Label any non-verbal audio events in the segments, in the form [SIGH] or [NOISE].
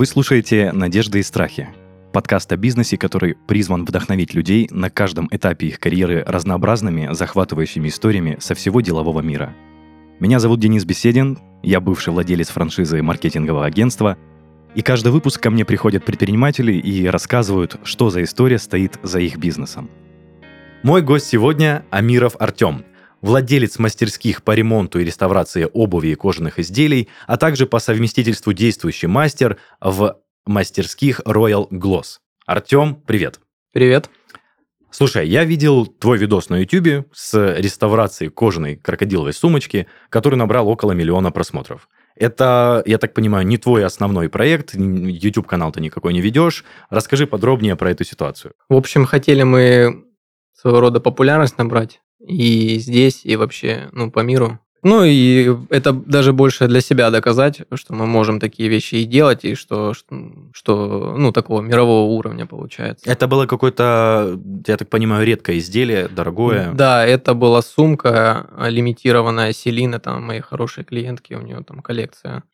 Вы слушаете «Надежды и страхи» – подкаст о бизнесе, который призван вдохновить людей на каждом этапе их карьеры разнообразными, захватывающими историями со всего делового мира. Меня зовут Денис Беседин, я бывший владелец франшизы маркетингового агентства, и каждый выпуск ко мне приходят предприниматели и рассказывают, что за история стоит за их бизнесом. Мой гость сегодня – Амиров Артем, владелец мастерских по ремонту и реставрации обуви и кожаных изделий, а также по совместительству действующий мастер в мастерских Royal Gloss. Артем, привет. Привет. Слушай, я видел твой видос на YouTube с реставрацией кожаной крокодиловой сумочки, который набрал около миллиона просмотров. Это, я так понимаю, не твой основной проект, YouTube-канал ты никакой не ведешь. Расскажи подробнее про эту ситуацию. В общем, хотели мы своего рода популярность набрать и здесь, и вообще, ну, по миру. Ну, и это даже больше для себя доказать, что мы можем такие вещи и делать, и что, что ну, такого мирового уровня получается. Это было какое-то, я так понимаю, редкое изделие, дорогое? Да, это была сумка, лимитированная Селина, там, моей хорошей клиентки, у нее там коллекция.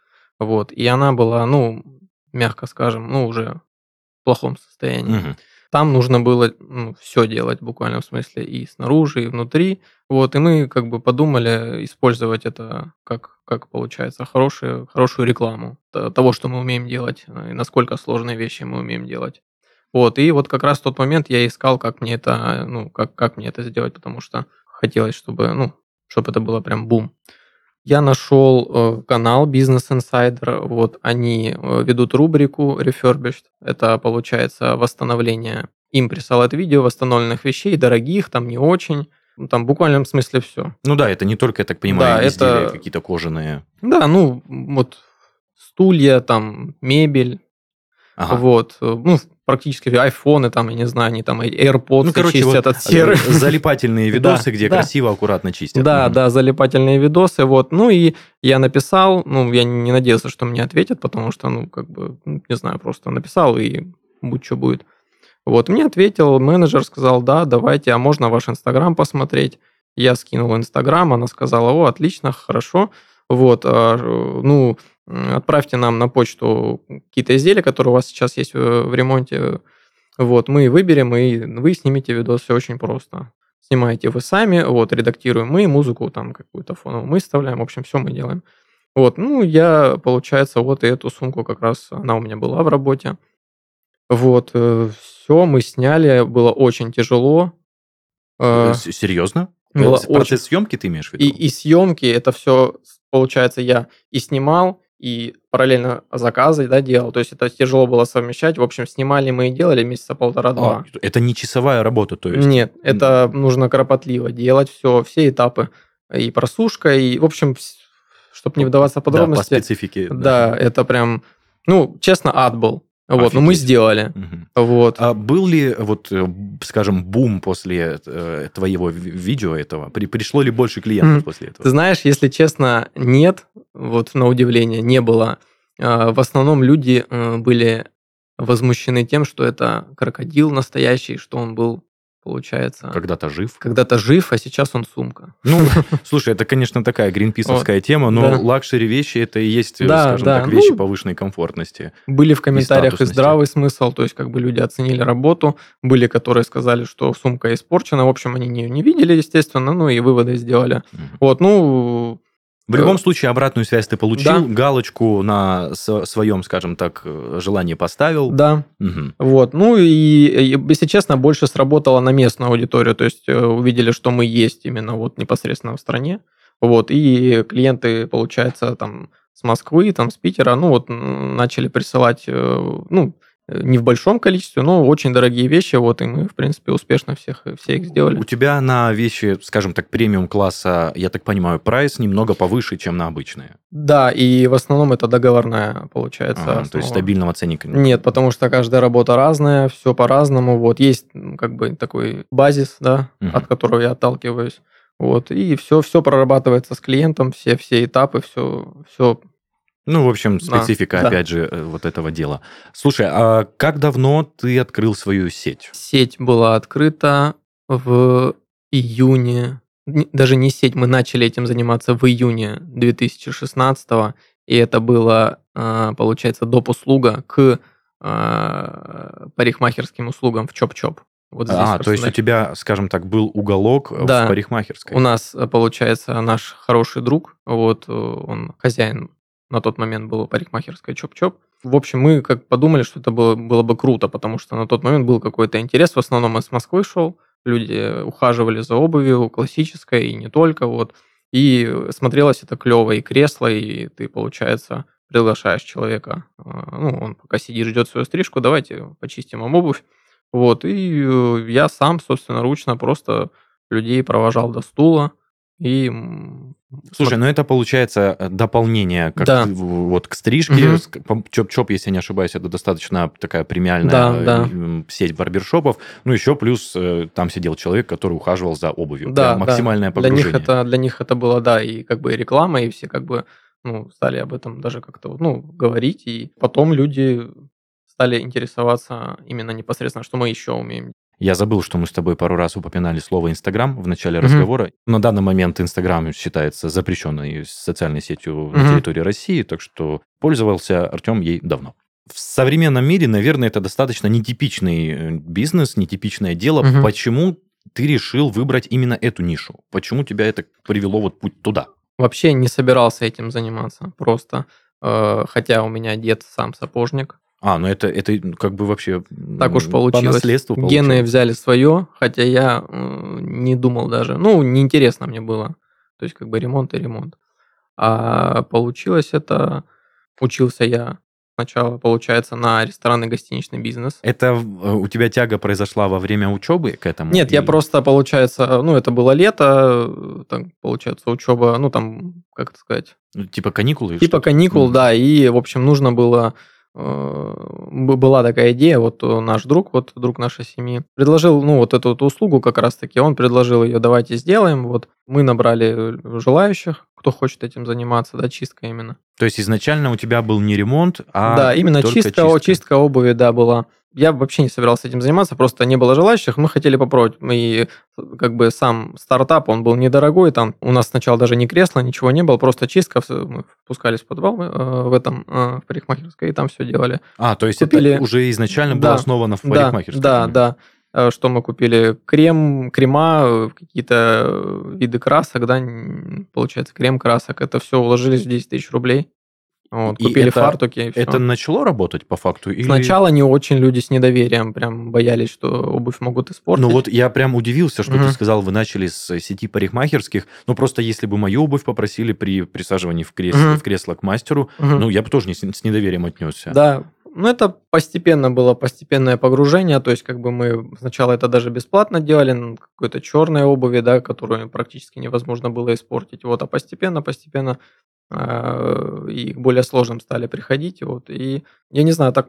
Вот, и она была, ну, мягко скажем, ну, уже в плохом состоянии. Угу. Там нужно было ну, все делать буквально в смысле и снаружи, и внутри. Вот, и мы как бы подумали использовать это как, как получается, хорошую, хорошую рекламу того, что мы умеем делать, э, и насколько сложные вещи мы умеем делать. Вот, и вот как раз в тот момент я искал, как мне это, ну, как, как мне это сделать, потому что хотелось, чтобы, ну, чтобы это было прям бум. Я нашел э, канал Business Insider. Вот они э, ведут рубрику Refurbished. Это получается восстановление. Им присылают видео восстановленных вещей, дорогих, там не очень. Ну, там в буквальном смысле все. Ну да, это не только, я так понимаю, да, изделия это... какие-то кожаные. Да, ну вот стулья, там мебель. Ага. Вот. Ну, практически айфоны, там, я не знаю, они там AirPods ну, короче, чистят вот от серы. Э, залипательные [LAUGHS] видосы, где красиво, аккуратно чистят. Да, да, залипательные видосы, вот. Ну и я написал, ну, я не надеялся, что мне ответят, потому что, ну, как бы, ну, не знаю, просто написал и будь что будет. Вот, мне ответил менеджер, сказал, да, давайте, а можно ваш Инстаграм посмотреть? Я скинул Инстаграм, она сказала, о, отлично, хорошо. Вот, а, ну, отправьте нам на почту какие-то изделия, которые у вас сейчас есть в ремонте. Вот, мы выберем, и вы снимете видос, все очень просто. Снимаете вы сами, вот, редактируем мы, музыку там какую-то фоновую мы вставляем, в общем, все мы делаем. Вот, ну, я, получается, вот и эту сумку как раз, она у меня была в работе. Вот, э, все, мы сняли, было очень тяжело. Э, серьезно? Было Процесс очень... съемки ты имеешь в виду? И, и съемки, это все, получается, я и снимал, и параллельно заказы да, делал. То есть это тяжело было совмещать. В общем, снимали мы и делали месяца полтора-два. А, это не часовая работа, то есть? Нет, это нужно кропотливо делать все, все этапы. И просушка, и, в общем, чтобы не вдаваться в подробности. Да, по специфике. Да, да, это прям, ну, честно, ад был. Вот, но мы сделали. Угу. Вот. А был ли, вот, э, скажем, бум после э, твоего видео этого? При, пришло ли больше клиентов мм. после этого? Ты знаешь, если честно, нет. Вот на удивление не было. А, в основном люди э, были возмущены тем, что это крокодил настоящий, что он был получается. Когда-то жив. Когда-то жив, а сейчас он сумка. Ну, [LAUGHS] слушай, это, конечно, такая гринписовская тема, но да. luxury вещи это и есть, да, скажем да. так, вещи ну, повышенной комфортности. Были в комментариях и, и здравый смысл, то есть как бы люди оценили работу, были, которые сказали, что сумка испорчена, в общем, они ее не видели, естественно, ну и выводы сделали. Угу. Вот, ну, в любом случае, обратную связь ты получил, да. галочку на своем, скажем так, желании поставил. Да. Угу. Вот. Ну и, если честно, больше сработало на местную аудиторию. То есть э, увидели, что мы есть именно вот непосредственно в стране. Вот. И клиенты, получается, там с Москвы, там с Питера, ну вот начали присылать, э, ну, не в большом количестве, но очень дорогие вещи, вот, и мы, в принципе, успешно всех, все их сделали. У тебя на вещи, скажем так, премиум-класса, я так понимаю, прайс немного повыше, чем на обычные? Да, и в основном это договорная, получается. А, то есть стабильного ценника нет? Нет, потому что каждая работа разная, все по-разному, вот, есть как бы такой базис, да, угу. от которого я отталкиваюсь, вот, и все, все прорабатывается с клиентом, все, все этапы, все, все ну, в общем, специфика, да, опять же, э, вот этого дела. Слушай, а как давно ты открыл свою сеть? Сеть была открыта в июне, даже не сеть, мы начали этим заниматься в июне 2016 и это было а, получается, доп. услуга к а, парикмахерским услугам в Чоп-Чоп. Вот здесь а, то есть у тебя, скажем так, был уголок да. в парикмахерской? У нас, получается, наш хороший друг, вот он хозяин на тот момент был парикмахерская Чоп-Чоп. В общем, мы как подумали, что это было, было бы круто, потому что на тот момент был какой-то интерес. В основном из Москвы шел, люди ухаживали за обувью, классической и не только. Вот. И смотрелось это клево, и кресло, и ты, получается, приглашаешь человека, а, ну, он пока сидит, ждет свою стрижку, давайте почистим вам обувь. Вот, и я сам, собственно, ручно просто людей провожал до стула, и Слушай, ну это получается э, дополнение как да. вот к стрижке. Угу. Чоп-чоп, если не ошибаюсь, это достаточно такая премиальная да, да. сеть барбершопов. Ну еще плюс э, там сидел человек, который ухаживал за обувью. Да, Прям максимальное да. погружение. Для них, это, для них это было, да, и как бы реклама, и все как бы ну, стали об этом даже как-то ну, говорить. И потом люди стали интересоваться именно непосредственно, что мы еще умеем я забыл, что мы с тобой пару раз упоминали слово Инстаграм в начале mm-hmm. разговора. На данный момент Инстаграм считается запрещенной социальной сетью mm-hmm. на территории России, так что пользовался Артем ей давно. В современном мире, наверное, это достаточно нетипичный э, бизнес, нетипичное дело. Mm-hmm. Почему ты решил выбрать именно эту нишу? Почему тебя это привело вот путь туда? Вообще не собирался этим заниматься, просто. Э, хотя у меня дед сам сапожник, а, ну это, это как бы вообще так уж получилось. По наследству получилось. Гены взяли свое, хотя я э, не думал даже. Ну, неинтересно мне было. То есть как бы ремонт и ремонт. А получилось это... Учился я сначала, получается, на ресторанный гостиничный бизнес. Это э, у тебя тяга произошла во время учебы к этому? Нет, или... я просто, получается, ну, это было лето, там, получается, учеба, ну, там, как это сказать? Ну, типа каникулы? Типа каникул, mm. да, и, в общем, нужно было Э, была такая идея, вот наш друг, вот друг нашей семьи, предложил, ну, вот эту вот услугу как раз-таки, он предложил ее, давайте сделаем, вот мы набрали желающих, кто хочет этим заниматься, да, чистка именно. То есть изначально у тебя был не ремонт, а Да, именно чистка, чистка, чистка обуви, да, была я вообще не собирался этим заниматься, просто не было желающих, мы хотели попробовать. И как бы сам стартап, он был недорогой, там у нас сначала даже не кресло, ничего не было, просто чистка, мы спускались в подвал э, в этом, э, в парикмахерской, и там все делали. А, то есть Купили... это уже изначально да, было основано в парикмахерской? Да, да, да. Э, что мы купили? Крем, крема, какие-то виды красок, да, получается, крем красок. Это все уложились в 10 тысяч рублей. Вот, купили это, фартуки. И все. Это начало работать по факту? Или... Сначала не очень люди с недоверием прям боялись, что обувь могут испортить. Ну вот я прям удивился, что угу. ты сказал, вы начали с сети парикмахерских. Ну просто если бы мою обувь попросили при присаживании в кресло, угу. в кресло к мастеру, угу. ну я бы тоже не, с недоверием отнесся. Да, ну, это постепенно было постепенное погружение, то есть как бы мы сначала это даже бесплатно делали, какой-то черной обуви, да, которую практически невозможно было испортить, вот, а постепенно, постепенно э, и к более сложным стали приходить, вот, и я не знаю, так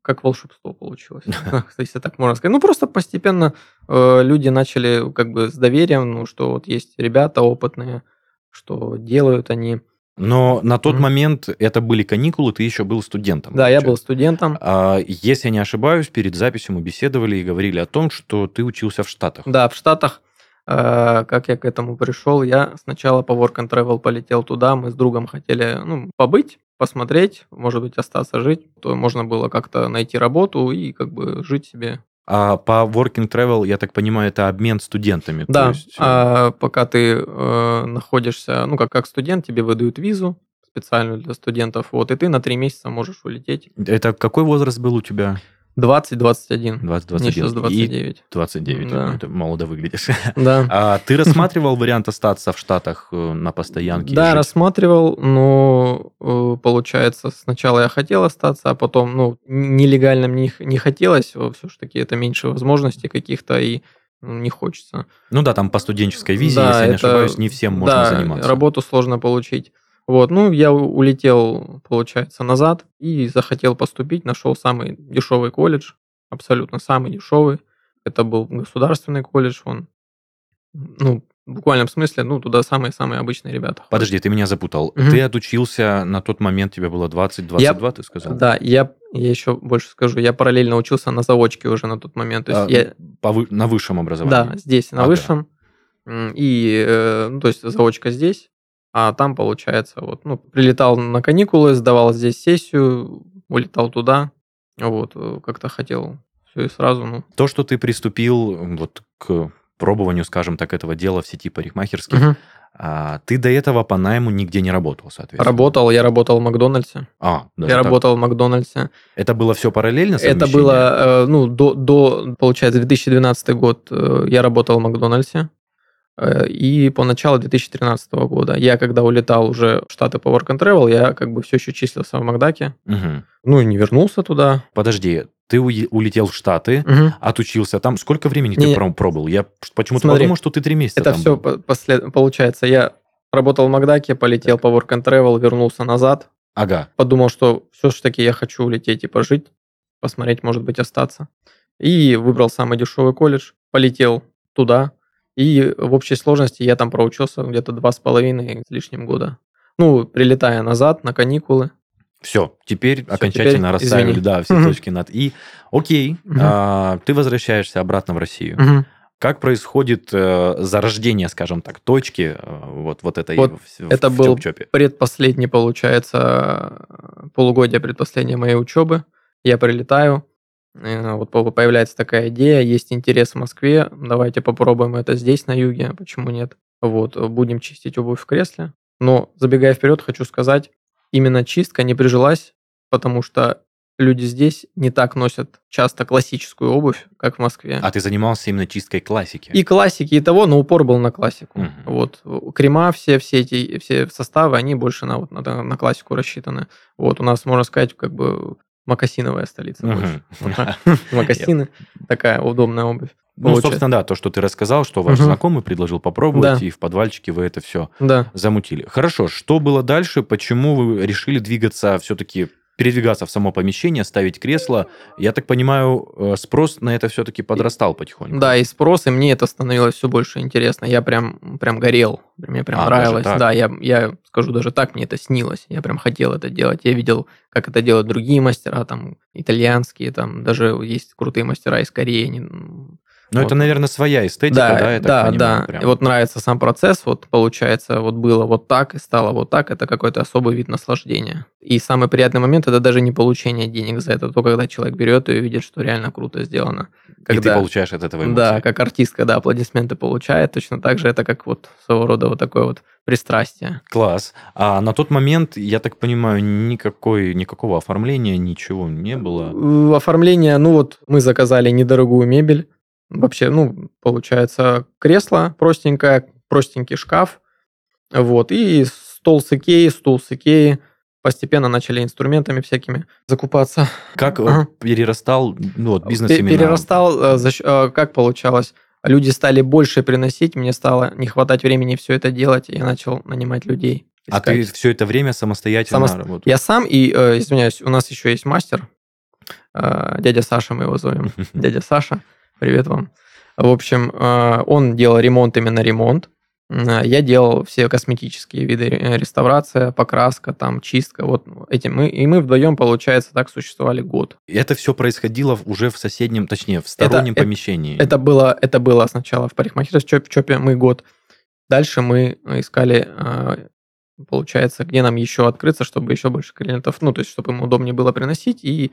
как волшебство получилось, [LAUGHS] [LAUGHS] если так можно сказать. Ну, просто постепенно э, люди начали как бы с доверием, ну, что вот есть ребята опытные, что делают они, но на тот mm-hmm. момент это были каникулы, ты еще был студентом. Да, получается. я был студентом. А, если я не ошибаюсь, перед записью мы беседовали и говорили о том, что ты учился в Штатах. Да, в Штатах. Э, как я к этому пришел? Я сначала по Work and Travel полетел туда, мы с другом хотели ну, побыть, посмотреть, может быть, остаться жить. То можно было как-то найти работу и как бы жить себе а по working travel, я так понимаю, это обмен студентами. Да, есть... Э, а, пока ты э, находишься, ну, как, как студент, тебе выдают визу специальную для студентов, вот, и ты на три месяца можешь улететь. Это какой возраст был у тебя? 20-21. 20-21. Мне сейчас 29. И 29. Да. Ну, это молодо выглядишь. [LAUGHS] Да. А ты рассматривал вариант остаться в Штатах э, на постоянке? Да, рассматривал, но э, получается, сначала я хотел остаться, а потом, ну, нелегально мне не хотелось, все-таки это меньше возможностей каких-то, и ну, не хочется. Ну да, там по студенческой визе, да, если это, не ошибаюсь, не всем можно да, заниматься. работу сложно получить. Вот, ну, я улетел, получается, назад и захотел поступить, нашел самый дешевый колледж, абсолютно самый дешевый. Это был государственный колледж, он, ну, в буквальном смысле, ну, туда самые-самые обычные ребята. Подожди, ты меня запутал. Угу. Ты отучился, на тот момент тебе было 20-22, ты сказал? Да, я, я еще больше скажу, я параллельно учился на заочке уже на тот момент. То есть а, я... по, на высшем образовании? Да, здесь, на а, высшем. И, э, ну, то есть заочка здесь, А там, получается, вот, ну, прилетал на каникулы, сдавал здесь сессию, улетал туда, вот, э, как-то хотел все и сразу, ну. То, что ты приступил вот к пробованию, скажем так, этого дела в сети парикмахерских, угу. а, ты до этого по найму нигде не работал, соответственно? Работал, я работал в Макдональдсе. А, даже Я так. работал в Макдональдсе. Это было все параллельно Это было, э, ну, до, до, получается, 2012 год э, я работал в Макдональдсе. Э, и по началу 2013 года. Я когда улетал уже в Штаты по Work and Travel, я как бы все еще числился в Макдаке. Угу. Ну и не вернулся туда. Подожди, ты улетел в Штаты, угу. отучился там. Сколько времени не, ты пробовал? Я почему-то подумал, что ты три месяца Это все был. Послед... получается. Я работал в Макдаке, полетел так. по Work and Travel, вернулся назад. Ага. Подумал, что все-таки я хочу улететь и пожить, посмотреть, может быть, остаться. И выбрал самый дешевый колледж, полетел туда, и в общей сложности я там проучился где-то два с половиной с лишним года. Ну, прилетая назад на каникулы. Все, теперь Все, окончательно теперь, расставили, извини. да, все угу. точки над «и». Окей, угу. а, ты возвращаешься обратно в Россию. Угу. Как происходит э, зарождение, скажем так, точки э, вот, вот этой вот в, Это в был чоп предпоследний, получается, полугодие предпоследней моей учебы. Я прилетаю, вот появляется такая идея, есть интерес в Москве, давайте попробуем это здесь, на юге, почему нет. Вот, будем чистить обувь в кресле. Но, забегая вперед, хочу сказать, именно чистка не прижилась, потому что люди здесь не так носят часто классическую обувь, как в Москве. А ты занимался именно чисткой классики? И классики, и того, но упор был на классику. Угу. Вот крема все, все эти все составы, они больше на вот на, на классику рассчитаны. Вот у нас можно сказать как бы Макасиновая столица больше. [LAUGHS] [LAUGHS] Макасины. Такая удобная обувь. Ну, собственно, да, то, что ты рассказал, что ваш знакомый предложил попробовать, и в подвальчике вы это все замутили. Хорошо, что было дальше? Почему вы решили двигаться все-таки передвигаться в само помещение, ставить кресло. Я так понимаю, э, спрос на это все-таки подрастал потихоньку. Да, и спрос, и мне это становилось все больше интересно. Я прям, прям горел, мне прям а, нравилось. Да, я, я скажу даже так, мне это снилось. Я прям хотел это делать. Я видел, как это делают другие мастера, там, итальянские, там, даже есть крутые мастера из Кореи, они но вот. это, наверное, своя эстетика, да? Да, да, понимаю, да. Прям. И вот нравится сам процесс, вот получается, вот было вот так и стало вот так, это какой-то особый вид наслаждения. И самый приятный момент это даже не получение денег за это, то когда человек берет и видит, что реально круто сделано. Когда, и ты получаешь от этого эмоции. Да, как артистка, да, аплодисменты получает, точно так же это как вот своего рода вот такое вот пристрастие. Класс. А на тот момент, я так понимаю, никакой, никакого оформления, ничего не было? Оформление, ну вот мы заказали недорогую мебель, Вообще, ну, получается, кресло простенькое, простенький шкаф, вот, и стол с Икеи, стул с Икеи, постепенно начали инструментами всякими закупаться. Как ага. перерастал ну, вот, бизнес именно? Перерастал, э, э, как получалось? Люди стали больше приносить, мне стало не хватать времени все это делать, и я начал нанимать людей. Искать. А ты все это время самостоятельно Само... работал? Я сам, и, э, извиняюсь, у нас еще есть мастер, дядя Саша мы его зовем, [LAUGHS] дядя Саша. Привет вам. В общем, э, он делал ремонт именно ремонт. Э, я делал все косметические виды реставрация, покраска, там, чистка. Вот эти мы, и мы вдвоем, получается, так существовали год. И это все происходило уже в соседнем, точнее, в стороннем это, помещении. Это, это, было, это было сначала в парикмахерской в ЧОПе мы год. Дальше мы искали, э, получается, где нам еще открыться, чтобы еще больше клиентов, ну, то есть, чтобы им удобнее было приносить, и,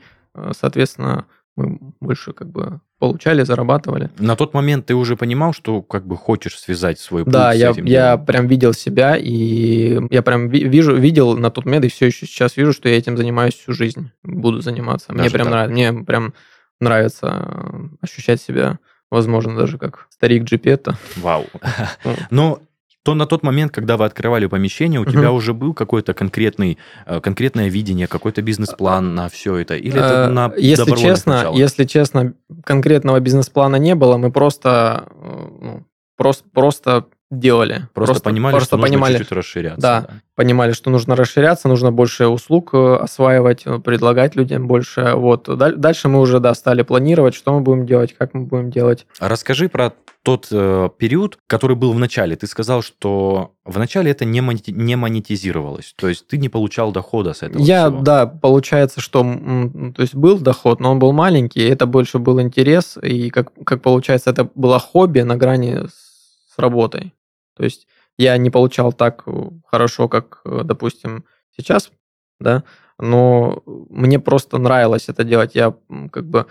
соответственно, мы больше как бы получали, зарабатывали. На тот момент ты уже понимал, что как бы хочешь связать свой путь да, с я, этим я прям видел себя, и я прям вижу, видел на тот момент, и все еще сейчас вижу, что я этим занимаюсь всю жизнь, буду заниматься. Даже мне прям нравится, мне прям нравится ощущать себя, возможно, даже как старик Джипетта. Вау. [LAUGHS] Но то на тот момент, когда вы открывали помещение, у угу. тебя уже был какой-то конкретный, э, конкретное видение, какой-то бизнес-план на все это? Или это э, на если честно, началах? Если честно, конкретного бизнес-плана не было, мы просто, э, ну, просто, просто делали. Просто, просто понимали, просто что понимали, нужно чуть-чуть расширяться. Да, да, понимали, что нужно расширяться, нужно больше услуг э, осваивать, э, предлагать людям больше. Вот. Дальше мы уже, да, стали планировать, что мы будем делать, как мы будем делать. А расскажи про тот э, период, который был в начале. Ты сказал, что в начале это не, монети- не монетизировалось, то есть ты не получал дохода с этого Я, всего. да, получается, что то есть был доход, но он был маленький, это больше был интерес, и как, как получается, это было хобби на грани с работой. То есть я не получал так э, хорошо, как, э, допустим, сейчас, да, но мне просто нравилось это делать. Я как бы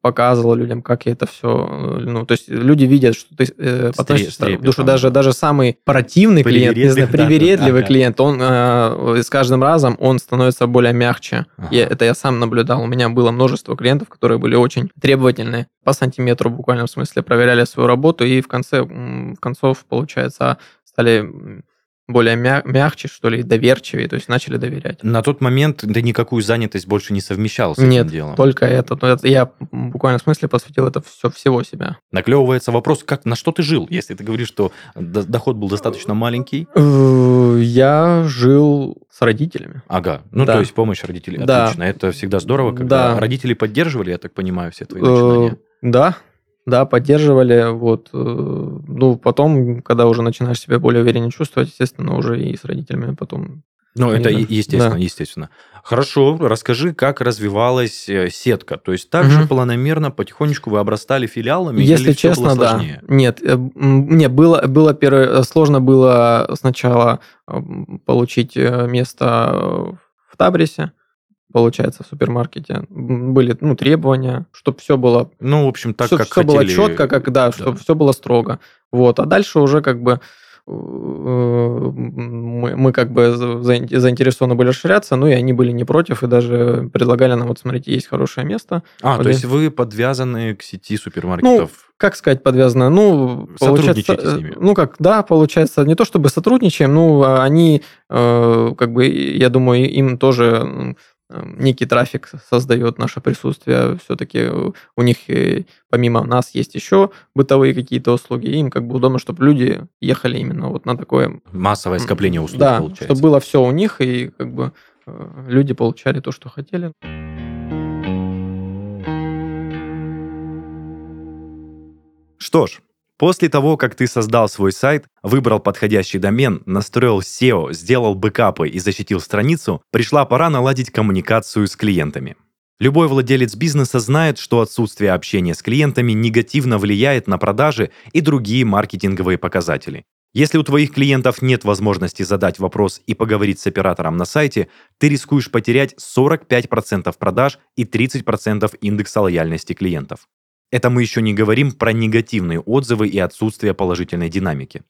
показывал людям, как я это все... Э, ну, то есть люди видят, что ты э, относишься к душу. Даже, даже самый противный клиент, не знаю, привередливый [LAUGHS] да, клиент, он э, с каждым разом он становится более мягче. Ага. Я, это я сам наблюдал. У меня было множество клиентов, которые были очень требовательные. По сантиметру в смысле проверяли свою работу и в конце, в концов, получается, стали более мя- мягче, что ли, доверчивее, то есть начали доверять. На тот момент ты никакую занятость больше не совмещал с Нет, этим делом? только это. Я буквально в смысле посвятил это все всего себя. Наклевывается вопрос, как, на что ты жил, если ты говоришь, что доход был достаточно маленький? Э, я жил с родителями. Ага, ну да. то есть помощь родителей, да. отлично. Это всегда здорово, когда да. родители поддерживали, я так понимаю, все твои начинания. Э, да, да, поддерживали. Вот. Э, ну, потом, когда уже начинаешь себя более уверенно чувствовать, естественно, уже и с родителями потом. Ну, это естественно, да. естественно. Хорошо, расскажи, как развивалась э, сетка. То есть так угу. же планомерно, потихонечку вы обрастали филиалами? Если или честно, было да. Нет, э, не, было, было первое, сложно было сначала получить место в Табрисе получается, в супермаркете. Были ну, требования, чтобы все было... Ну, в общем, так, все, как все хотели... было четко, как, да, да, чтобы все было строго. Вот. А дальше уже как бы э, мы, мы как бы заинтересованы были расширяться, ну и они были не против, и даже предлагали нам, вот смотрите, есть хорошее место. А, вот то есть вы подвязаны к сети супермаркетов? Ну, как сказать подвязаны? Ну, Сотрудничаете с ними? Ну, как, да, получается, не то чтобы сотрудничаем, ну, они, э, как бы, я думаю, им тоже некий трафик создает наше присутствие. Все-таки у них помимо нас есть еще бытовые какие-то услуги. им как бы удобно, чтобы люди ехали именно вот на такое... Массовое скопление услуг, да, получается. чтобы было все у них, и как бы э, люди получали то, что хотели. Что ж, После того, как ты создал свой сайт, выбрал подходящий домен, настроил SEO, сделал бэкапы и защитил страницу, пришла пора наладить коммуникацию с клиентами. Любой владелец бизнеса знает, что отсутствие общения с клиентами негативно влияет на продажи и другие маркетинговые показатели. Если у твоих клиентов нет возможности задать вопрос и поговорить с оператором на сайте, ты рискуешь потерять 45% продаж и 30% индекса лояльности клиентов. Это мы еще не говорим про негативные отзывы и отсутствие положительной динамики.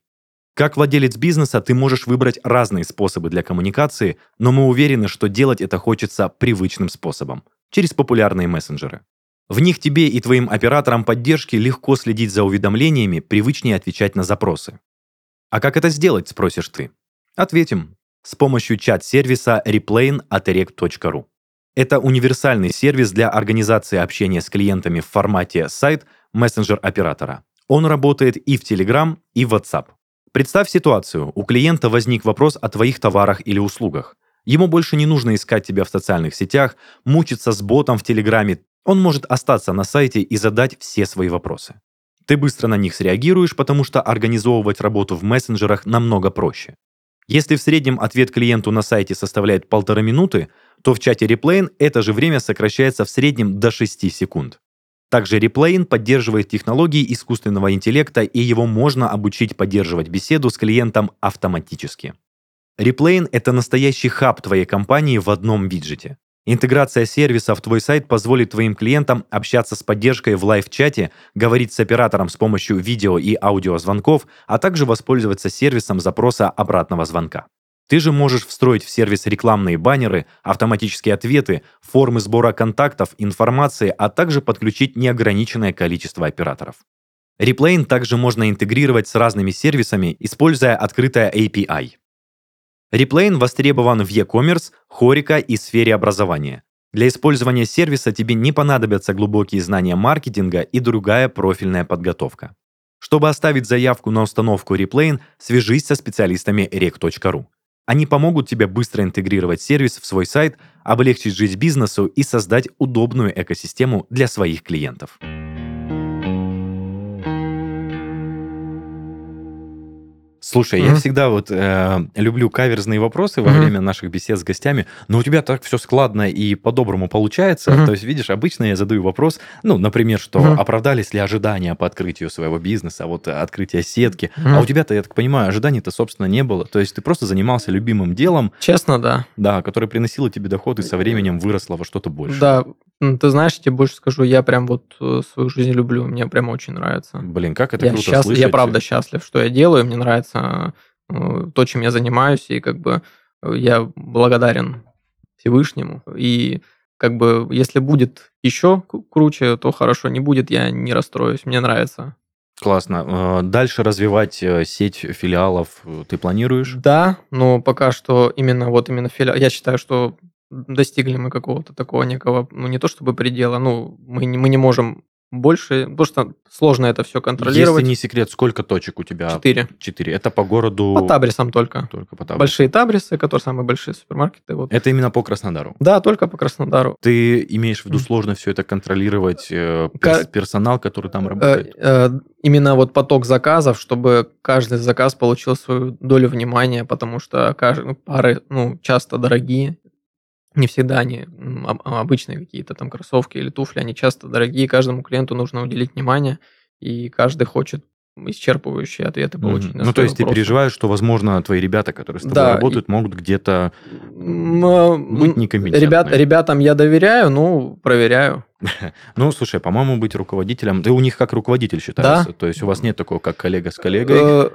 Как владелец бизнеса ты можешь выбрать разные способы для коммуникации, но мы уверены, что делать это хочется привычным способом – через популярные мессенджеры. В них тебе и твоим операторам поддержки легко следить за уведомлениями, привычнее отвечать на запросы. А как это сделать, спросишь ты? Ответим. С помощью чат-сервиса erect.ru. Это универсальный сервис для организации общения с клиентами в формате сайт, мессенджер оператора. Он работает и в Telegram, и в WhatsApp. Представь ситуацию, у клиента возник вопрос о твоих товарах или услугах. Ему больше не нужно искать тебя в социальных сетях, мучиться с ботом в Телеграме. Он может остаться на сайте и задать все свои вопросы. Ты быстро на них среагируешь, потому что организовывать работу в мессенджерах намного проще. Если в среднем ответ клиенту на сайте составляет полторы минуты, то в чате Replayn это же время сокращается в среднем до 6 секунд. Также Replayn поддерживает технологии искусственного интеллекта, и его можно обучить поддерживать беседу с клиентом автоматически. Replayn — это настоящий хаб твоей компании в одном виджете. Интеграция сервиса в твой сайт позволит твоим клиентам общаться с поддержкой в лайв-чате, говорить с оператором с помощью видео и аудиозвонков, а также воспользоваться сервисом запроса обратного звонка. Ты же можешь встроить в сервис рекламные баннеры, автоматические ответы, формы сбора контактов, информации, а также подключить неограниченное количество операторов. Replane также можно интегрировать с разными сервисами, используя открытое API. Replane востребован в e-commerce, хорика и сфере образования. Для использования сервиса тебе не понадобятся глубокие знания маркетинга и другая профильная подготовка. Чтобы оставить заявку на установку Replane, свяжись со специалистами rec.ru. Они помогут тебе быстро интегрировать сервис в свой сайт, облегчить жизнь бизнесу и создать удобную экосистему для своих клиентов. Слушай, я всегда вот э, люблю каверзные вопросы во время наших бесед с гостями, но у тебя так все складно и по-доброму получается. То есть, видишь, обычно я задаю вопрос, ну, например, что оправдались ли ожидания по открытию своего бизнеса, вот открытие сетки, а у тебя-то, я так понимаю, ожиданий-то, собственно, не было. То есть ты просто занимался любимым делом. Честно, да. Да, которое приносило тебе доход и со временем выросло во что-то больше. Да, ты знаешь, я тебе больше скажу, я прям вот э, свою жизнь люблю, мне прям очень нравится. Блин, как это я круто счастлив, слышать. Я правда счастлив, что я делаю, мне нравится э, то, чем я занимаюсь, и как бы э, я благодарен Всевышнему. И как бы если будет еще круче, то хорошо, не будет, я не расстроюсь, мне нравится. Классно. Дальше развивать сеть филиалов ты планируешь? Да, но пока что именно вот именно филиал. Я считаю, что достигли мы какого-то такого некого, ну не то чтобы предела, ну мы не, мы не можем больше, потому что сложно это все контролировать. Если не секрет, сколько точек у тебя? Четыре. Четыре. Это по городу? По табрисам только. Только по табрисам. Большие табрисы, которые самые большие супермаркеты. Вот. Это именно по Краснодару? Да, только по Краснодару. Ты имеешь в виду сложно все это контролировать, э, перс- персонал, который там работает? Э, э, именно вот поток заказов, чтобы каждый заказ получил свою долю внимания, потому что каждый, пары ну, часто дорогие, не всегда они а, обычные какие-то там кроссовки или туфли, они часто дорогие, каждому клиенту нужно уделить внимание, и каждый хочет исчерпывающие ответы получить. Mm-hmm. Ну, то есть вопросы. ты переживаешь, что, возможно, твои ребята, которые с тобой да, работают, и... могут где-то быть некомпетентными. Ребят, ребятам я доверяю, ну, проверяю. [LAUGHS] ну, слушай, по-моему, быть руководителем, ты у них как руководитель считаешься, да? то есть у вас нет такого, как коллега с коллегой? Э,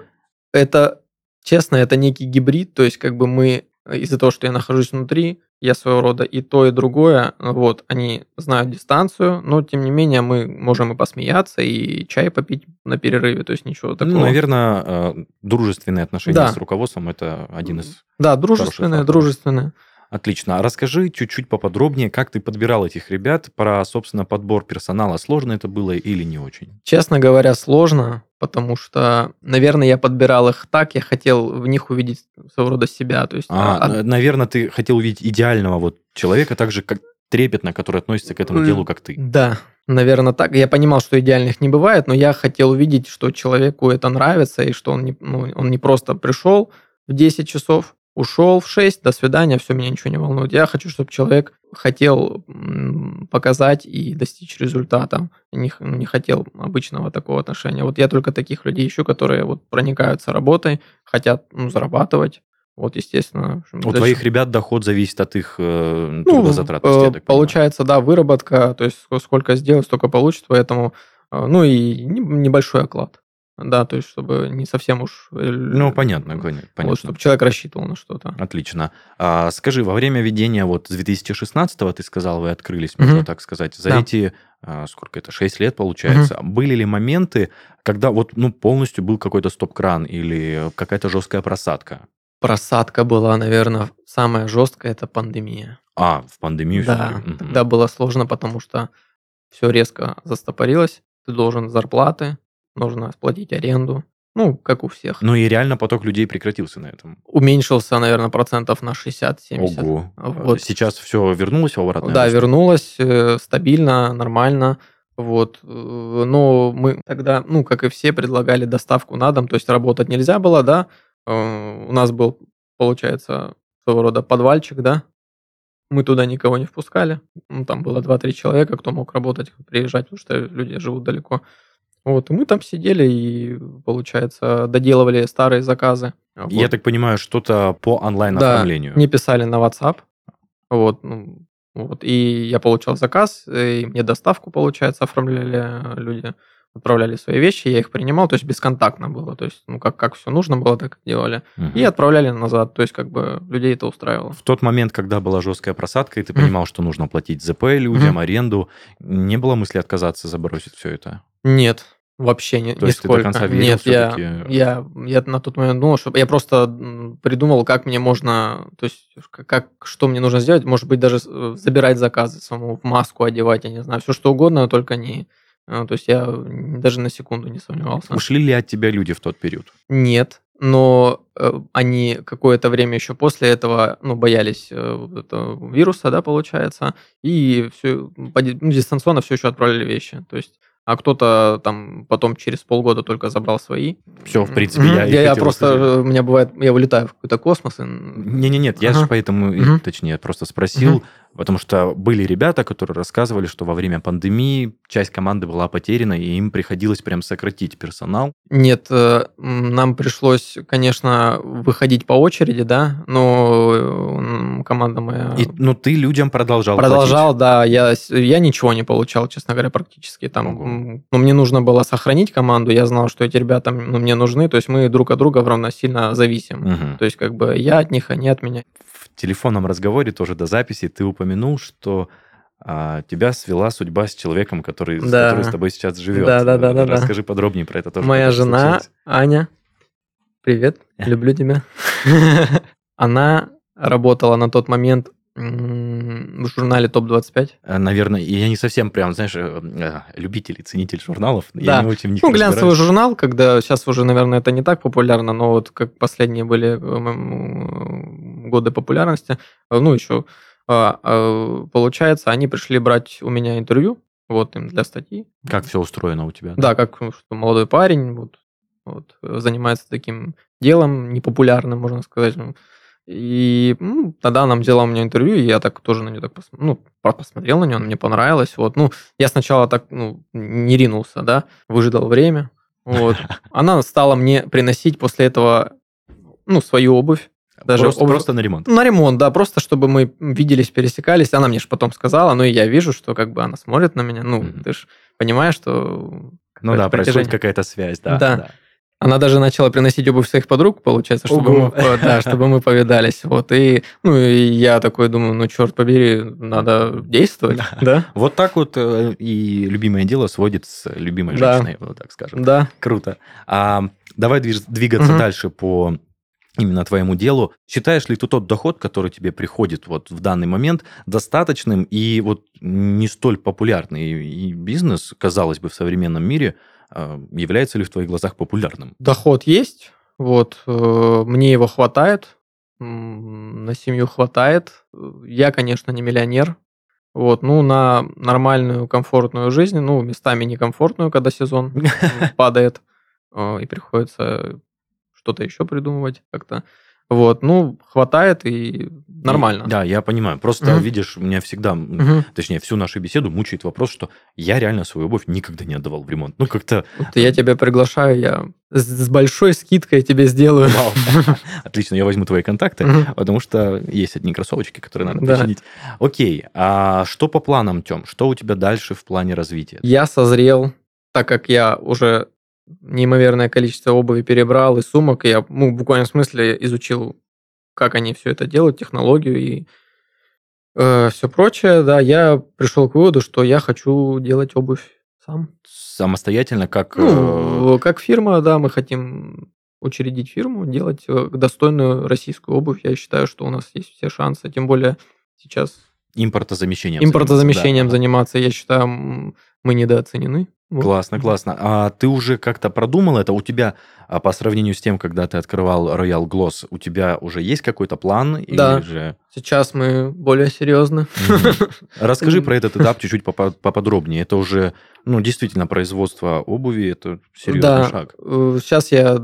это, честно, это некий гибрид, то есть как бы мы из-за того, что я нахожусь внутри, я своего рода и то, и другое, вот, они знают дистанцию, но, тем не менее, мы можем и посмеяться, и чай попить на перерыве, то есть ничего ну, такого. Ну, наверное, э, дружественные отношения да. с руководством – это один из Да, дружественные, дружественные. Отлично. А расскажи чуть-чуть поподробнее, как ты подбирал этих ребят, про, собственно, подбор персонала. Сложно это было или не очень? Честно говоря, сложно, потому что, наверное, я подбирал их так, я хотел в них увидеть своего рода себя. То есть, а, а... Наверное, ты хотел увидеть идеального вот человека, так же, как трепетно, который относится к этому делу, как ты. Да, наверное, так. Я понимал, что идеальных не бывает, но я хотел увидеть, что человеку это нравится, и что он не, ну, он не просто пришел в 10 часов, ушел в 6, до свидания, все, меня ничего не волнует. Я хочу, чтобы человек хотел показать и достичь результата. Не, не хотел обычного такого отношения. Вот я только таких людей ищу, которые вот проникаются работой, хотят ну, зарабатывать. Вот, естественно. У дальше... твоих ребят доход зависит от их э, трудозатратности, ну, Получается, да, выработка, то есть сколько сделать, столько получит, поэтому, э, ну и небольшой оклад. Да, то есть, чтобы не совсем уж... Э, ну, понятно, понятно. Вот, чтобы человек рассчитывал на что-то. Отлично. А, скажи, во время ведения вот с 2016-го, ты сказал, вы открылись, можно угу. так сказать, за да. эти, а, сколько это, 6 лет, получается, угу. были ли моменты, когда вот, ну, полностью был какой-то стоп-кран или какая-то жесткая просадка? Просадка была, наверное, самая жесткая, это пандемия. А, в пандемию Да, угу. тогда было сложно, потому что все резко застопорилось, ты должен зарплаты, нужно сплатить аренду. Ну, как у всех. Ну и реально поток людей прекратился на этом. Уменьшился, наверное, процентов на 60-70. Ого. Вот. Сейчас все вернулось в обратное Да, рост? вернулось э, стабильно, нормально. Вот. Э, но мы тогда, ну, как и все, предлагали доставку на дом. То есть работать нельзя было, да. Э, у нас был, получается, своего рода подвальчик, да. Мы туда никого не впускали. Ну, там было 2-3 человека, кто мог работать, приезжать, потому что люди живут далеко. Вот, и мы там сидели и, получается, доделывали старые заказы. Вот. Я так понимаю, что-то по онлайн-оформлению. Да, мне писали на WhatsApp. Вот, ну, вот, и я получал заказ, и мне доставку, получается, оформляли люди, отправляли свои вещи, я их принимал, то есть бесконтактно было, то есть, ну, как, как все нужно было, так и делали. Угу. И отправляли назад, то есть, как бы, людей это устраивало. В тот момент, когда была жесткая просадка, и ты понимал, угу. что нужно платить ЗП людям, угу. аренду, не было мысли отказаться, забросить все это? Нет, Вообще не, То нисколько. Есть ты до конца верил Нет, я, я, я на тот момент думал, что я просто придумал, как мне можно, то есть как, что мне нужно сделать, может быть, даже э, забирать заказы саму, в маску одевать, я не знаю, все что угодно, но только не... Э, то есть я даже на секунду не сомневался. Ушли ли от тебя люди в тот период? Нет, но э, они какое-то время еще после этого ну, боялись этого вируса, да, получается, и все, ну, дистанционно все еще отправляли вещи. То есть а кто-то там потом через полгода только забрал свои. Все, в принципе, я я, я просто, услышать. у меня бывает, я вылетаю в какой-то космос. и- Не-не, нет, я Ага. же поэтому, Мгм. точнее, просто спросил, Мгм. Потому что были ребята, которые рассказывали, что во время пандемии часть команды была потеряна, и им приходилось прям сократить персонал. Нет, э, нам пришлось, конечно, выходить по очереди, да, но э, команда моя И, ну, ты людям продолжал продолжал, да, я, я ничего не получал, честно говоря, практически там. Ого. Но мне нужно было сохранить команду, я знал, что эти ребята ну, мне нужны, то есть мы друг от друга равносильно зависим. платить. Мгм. То есть как бы я от них, они от меня. Телефонном разговоре тоже до записи ты упомянул, что а, тебя свела судьба с человеком, который, с Да. который с тобой сейчас живет. Да, да, да, да, да. Расскажи подробнее про это тоже. Моя жена случилось. Аня, привет, люблю тебя. [LAUGHS] Она работала на тот момент в журнале ТОП-25. А, Наверное, я не совсем прям, знаешь, э, э, любитель и ценитель журналов. Да. Я не очень Ну, глянцевый разбираюсь. журнал, когда сейчас уже, наверное, это не так популярно, но вот как последние были годы популярности, э, ну, еще а, а, получается, они пришли брать у меня интервью, вот им для статьи. Как все устроено у тебя? Да, как ну, что молодой парень, вот, вот, э, занимается таким делом непопулярным, можно сказать. И ну, тогда она взяла у меня интервью, и я так тоже на нее так пос- ну, по- посмотрел на нее, мне понравилось. Вот. Ну, я сначала так ну, не ринулся, да, выждал время. Вот. [LAUGHS] Она стала мне приносить после этого ну, свою обувь. даже просто, обувь- просто на ремонт. На ремонт, да, просто чтобы мы виделись, пересекались. Она мне же потом сказала, ну и я вижу, что как бы она смотрит на меня. Ну, Мгм. ты же понимаешь, что Ну да, происходит какая-то связь, да. Да. Она даже начала приносить обувь своих подруг, получается, чтобы Ого. мы, да, чтобы мы повидались. Вот, и, ну, и я такой думаю, ну, черт побери, надо действовать, да? Вот так вот э, и любимое дело сводит с любимой Да. женщиной, вот так скажем. Да. Круто. А, давай двигаться Мгм. дальше по именно твоему делу. Считаешь ли ты тот доход, который тебе приходит вот в данный момент, достаточным и вот не столь популярный и бизнес, казалось бы, в современном мире, является ли в твоих глазах популярным? Доход есть, вот, э, мне его хватает, на семью хватает. Я, конечно, не миллионер, вот, ну, на нормальную, комфортную жизнь, ну, местами некомфортную, когда сезон [LAUGHS] падает, э, и приходится что-то еще придумывать как-то. Вот, ну, хватает и нормально. И- да, я понимаю. Просто, Мгм. видишь, меня всегда, Мгм. точнее, всю нашу беседу мучает вопрос, что я реально свою обувь никогда не отдавал в ремонт. Ну, как-то... Вот я тебя приглашаю, я с, большой скидкой тебе сделаю. Вау. [LAUGHS] Отлично, я возьму твои контакты. Мгм. Потому что есть одни кроссовочки, которые надо Да. починить. Окей, а что по планам, Тем? Что у тебя дальше в плане развития? Я созрел, так как я уже неимоверное количество обуви перебрал и сумок, и я ну, в буквальном смысле изучил, как они все это делают, технологию и все прочее, да, я пришел к выводу, что я хочу делать обувь сам. Самостоятельно, как... э, Ну, как фирма, да, мы хотим учредить фирму, делать э, достойную российскую обувь. Я считаю, что у нас есть все шансы, тем более сейчас импортозамещением. импортозамещением заниматься, заниматься, я считаю, мы недооценены. Вот. Классно, классно. А ты уже как-то продумал это? У тебя, а, по сравнению с тем, когда ты открывал Royal Gloss, у тебя уже есть какой-то план? Или Да. же... Сейчас мы более серьезно. Расскажи [LAUGHS] про этот этап чуть-чуть попо- поподробнее. Это уже, ну, действительно, производство обуви, это серьезный шаг. сейчас я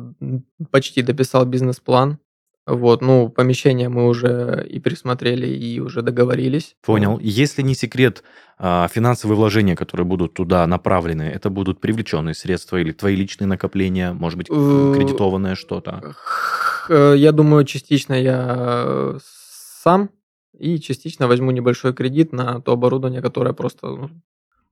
почти дописал бизнес-план. Вот, ну, помещение мы уже и присмотрели, и уже договорились. Понял. Если не секрет, а, финансовые вложения, которые будут туда направлены, это будут привлеченные средства или твои личные накопления, может быть, Э, кредитованное что-то? Э, Я думаю, частично я сам и частично возьму небольшой кредит на то оборудование, которое просто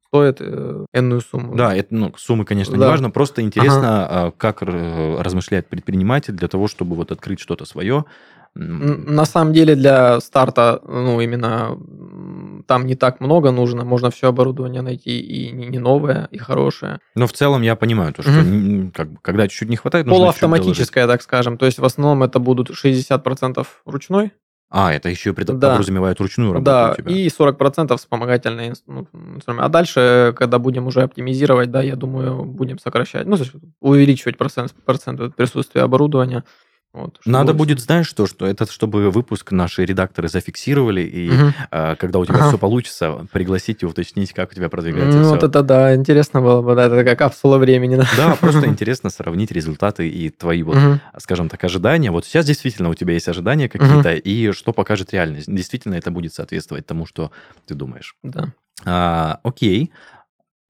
стоит э, энную сумму. Да, это, ну, суммы, конечно, не Да. важно, просто интересно, а, как э, размышляет предприниматель для того, чтобы вот открыть что-то свое. На самом деле для старта, ну, именно там не так много нужно. Можно все оборудование найти и не не новое, и хорошее. Но в целом я понимаю, то, что м, как когда чуть-чуть не хватает, нужно. Полуавтоматическое, так скажем. То есть в основном это будут 60% ручной, А, это еще и пред- Да. подразумевает ручную работу да, у тебя. и 40% вспомогательные ну, инструменты. А дальше, когда будем уже оптимизировать, да, я думаю, будем сокращать, ну, увеличивать процент, процент присутствия оборудования. Вот, Надо больше. будет, знаешь что, что это чтобы выпуск наши редакторы зафиксировали, и Мгм. а, когда у тебя Ага. все получится, пригласить и уточнить, как у тебя продвигается Ну, все. вот это да, интересно было бы, да, это как капсула времени. Да, Да, просто [LAUGHS] интересно сравнить результаты и твои вот, Мгм. скажем так, ожидания. Вот сейчас действительно у тебя есть ожидания какие-то, и что покажет реальность. Действительно это будет соответствовать тому, что ты думаешь. Да. А, окей.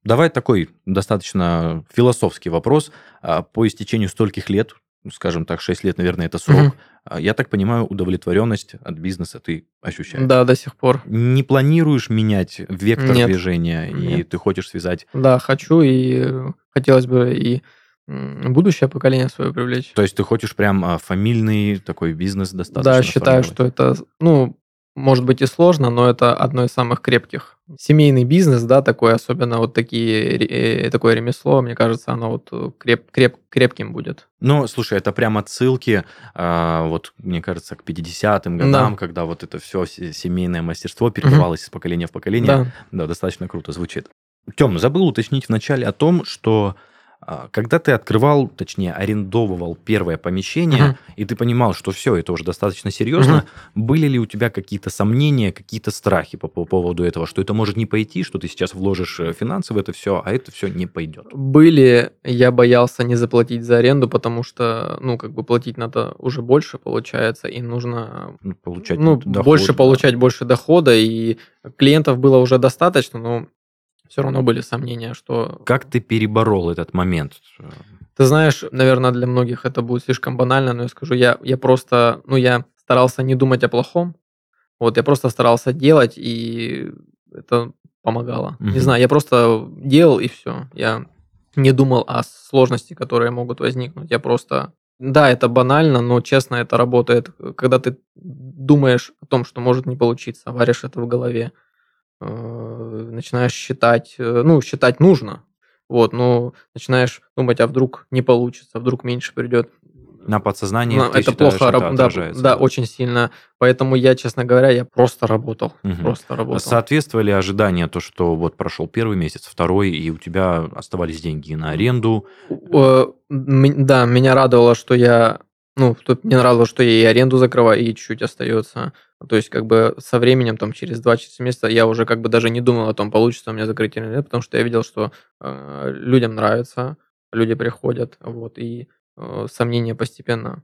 Давай такой достаточно философский вопрос. А, по истечению стольких лет, скажем так, 6 лет, наверное, это срок, а, я так понимаю, удовлетворенность от бизнеса ты ощущаешь. Да, до сих пор. Не планируешь менять вектор Нет. движения, и Нет. ты хочешь связать... Да, хочу и э, хотелось бы и будущее поколение свое привлечь. То есть ты хочешь прям а, фамильный такой бизнес достаточно Да, считаю, что это, ну, может быть и сложно, но это одно из самых крепких. Семейный бизнес, да, такой, особенно вот такие, э, такое ремесло, мне кажется, оно вот э, креп, креп, крепким будет. Ну, слушай, это прям отсылки, а, вот, мне кажется, к 50-м годам, когда вот это все семейное мастерство передавалось из поколения в поколение. Да. Да, достаточно круто звучит. Тем, забыл уточнить вначале о том, что когда ты открывал, точнее, арендовывал первое помещение, Мгм. и ты понимал, что все, это уже достаточно серьезно, были ли у тебя какие-то сомнения, какие-то страхи по, по поводу этого, что это может не пойти, что ты сейчас вложишь э, финансы в это все, а это все не пойдет? Были, я боялся не заплатить за аренду, потому что, ну, как бы платить надо уже больше, получается, и нужно Ну, Получать ну, доход, больше да. получать больше дохода, и клиентов было уже достаточно, но все равно были сомнения, что... Как ты переборол этот момент? Ты знаешь, наверное, для многих это будет слишком банально, но я скажу, я, я просто, ну, я старался не думать о плохом, вот, я просто старался делать, и это помогало. Мгм. Не знаю, я просто делал, и все. Я не думал о сложности, которые могут возникнуть. Я просто... Да, это банально, но честно, это работает. Когда ты думаешь о том, что может не получиться, варишь это в голове, начинаешь считать, э, ну, считать нужно, вот, но начинаешь думать, а вдруг не получится, а вдруг меньше придет. На подсознании Ну, ты это считаешь, плохо, это раб- да, отражается, да, очень сильно. Поэтому я, честно говоря, я просто работал, Мгм. просто работал. Соответствовали ожидания то, что вот прошел первый месяц, второй, и у тебя оставались деньги на аренду. Э, Да, меня радовало, что я, ну, тут мне нравилось, что я и аренду закрываю, и чуть-чуть остается. То есть, как бы со временем, там, через 2-4 месяца, я уже как бы даже не думал о том, получится у меня закрыть или нет, потому что я видел, что э, людям нравится, люди приходят, вот, и э, сомнения постепенно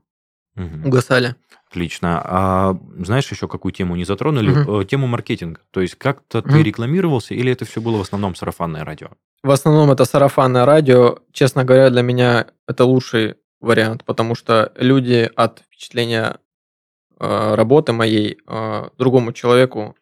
Мгм. угасали. Отлично. А знаешь, еще какую тему не затронули? Э, Тему маркетинга. То есть как-то ты Мгм. рекламировался, или это все было в основном сарафанное радио? В основном это сарафанное радио. Честно говоря, для меня это лучший вариант, потому что люди от впечатления э, работы моей э, другому человеку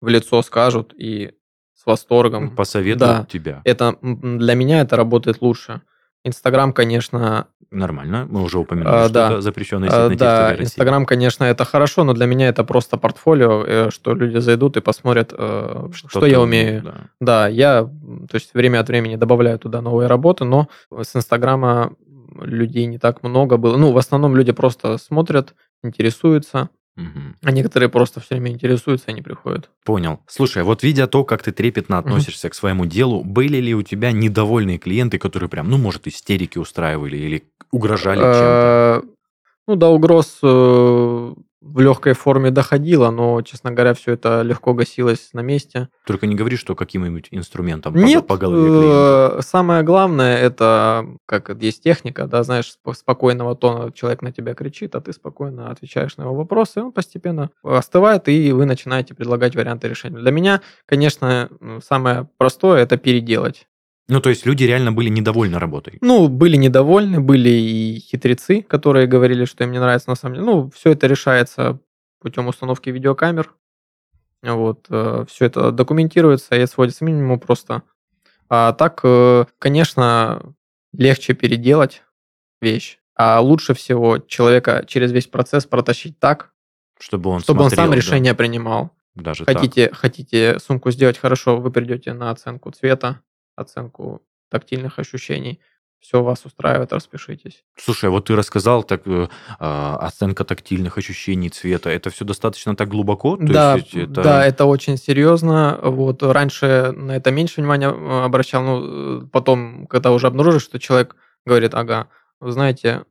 в лицо скажут и с восторгом. Посоветуют Да. тебя. Это для меня это работает лучше. Инстаграм, конечно, Нормально. Мы уже упомянули, А, что да. это запрещенная сеть э, на да. Инстаграм, конечно, это хорошо, но для меня это просто портфолио, э, что люди зайдут и посмотрят, что, ты я умею. да. Да, я, то есть время от времени добавляю туда новые работы, но с Инстаграма людей не так много было. Ну, в основном люди просто смотрят, интересуются, а некоторые просто все время интересуются и не приходят. Понял. Слушай, вот видя то, как ты трепетно относишься к своему делу, были ли у тебя недовольные клиенты, которые прям, ну, может, истерики устраивали или угрожали чем-то? Э, Ну, до угроз э, в легкой форме доходило, но, честно говоря, все это легко гасилось на месте. Только не говори, что каким-нибудь инструментом по- Нет, по голове клиента. э, самое главное это как есть техника, да, знаешь, спо- спокойного тона человек на тебя кричит, а ты спокойно отвечаешь на его вопросы, и он постепенно остывает, и вы начинаете предлагать варианты решения. Для меня, конечно, самое простое это переделать. Ну, то есть люди реально были недовольны работой. Ну, были недовольны, были и хитрецы, которые говорили, что им не нравится на самом деле. Ну, все это решается путем установки видеокамер. Вот, все это документируется и сводится к минимуму просто. А так, э, конечно, легче переделать вещь. А лучше всего человека через весь процесс протащить так, Чтобы он чтобы он смотрел, сам да, решение принимал. даже так. Хотите, хотите сумку сделать хорошо, вы придете на оценку цвета, оценку тактильных ощущений. Все вас устраивает, распишитесь. Слушай, вот ты рассказал так э, а, оценка тактильных ощущений цвета. Это все достаточно так глубоко? То да, есть это... да, это очень серьезно. Вот раньше на это меньше внимания э, обращал, ну э, потом, когда уже обнаружишь, что человек говорит, ага, вы знаете,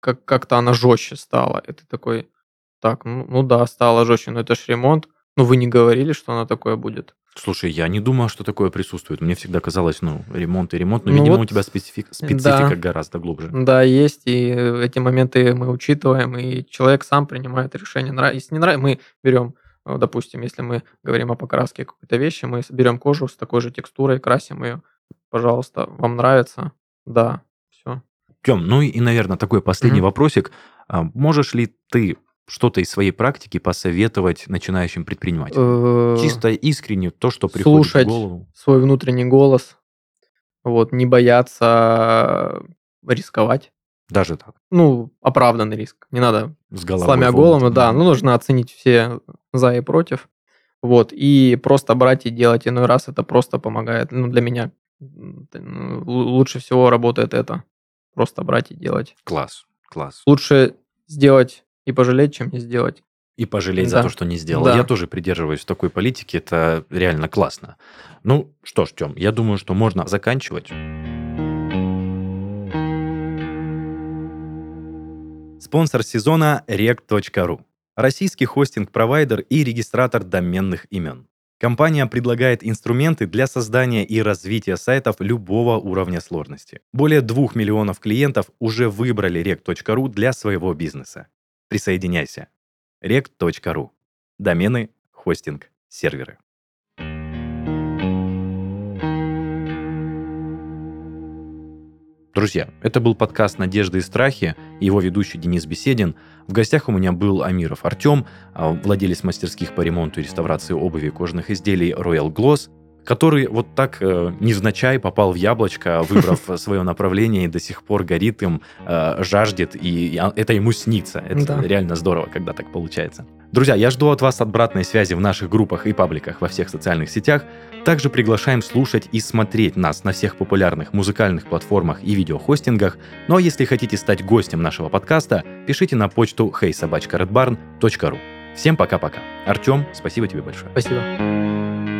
как- как-то она жестче стала. И ты такой, так, ну, ну да, стала жестче, но это ж ремонт. Ну вы не говорили, что она такое будет. Слушай, я не думал, что такое присутствует. Мне всегда казалось, ну, ремонт и ремонт. Но, Ну видимо, вот, у тебя специфика, специфика да. гораздо глубже. Да, есть, и эти моменты мы учитываем, и человек сам принимает решение. Если не нравится, мы берем, э, допустим, если мы говорим о покраске какой-то вещи, мы берем кожу с такой же текстурой, красим ее. Пожалуйста, вам нравится? Да, все. Тем, ну и, наверное, такой последний Мгм. вопросик. А можешь ли ты что-то из своей практики посоветовать начинающим предпринимателям? Чисто искренне то, что приходит Э, слушать в голову. свой внутренний голос, вот, не бояться рисковать. Даже так. Ну, оправданный риск. Не надо С головой. сломя голову, да, ну нужно оценить все за и против, вот, и просто брать и делать иной раз это просто помогает, ну, для меня лучше всего работает это, просто брать и делать. Класс, класс. Лучше сделать и пожалеть, чем не сделать. И пожалеть за Да. то, что не сделал. Да. Я тоже придерживаюсь такой политики, это реально классно. Ну что ж, Тем, я думаю, что можно заканчивать. Спонсор сезона rec.ru. Российский хостинг-провайдер и регистратор доменных имен. Компания предлагает инструменты для создания и развития сайтов любого уровня сложности. Более 2 миллионов клиентов уже выбрали rec.ru для своего бизнеса. Присоединяйся. rec.ru. Домены, хостинг, серверы. Друзья, это был подкаст «Надежды и страхи», его ведущий Денис Беседин. В гостях у меня был Амиров Артем, а, владелец мастерских по ремонту и реставрации обуви и кожаных изделий Royal Gloss, который вот так э, невзначай попал в яблочко, [LAUGHS] выбрав свое направление и до сих пор горит им, э, жаждет, и и это ему снится. Это Да. реально здорово, когда так получается. Друзья, я жду от вас обратной связи в наших группах и пабликах во всех социальных сетях. Также приглашаем слушать и смотреть нас на всех популярных музыкальных платформах и видеохостингах. Ну а если хотите стать гостем нашего подкаста, пишите на почту heysobachkaredbarn.ru. Всем пока-пока. Артем, спасибо тебе большое. Спасибо.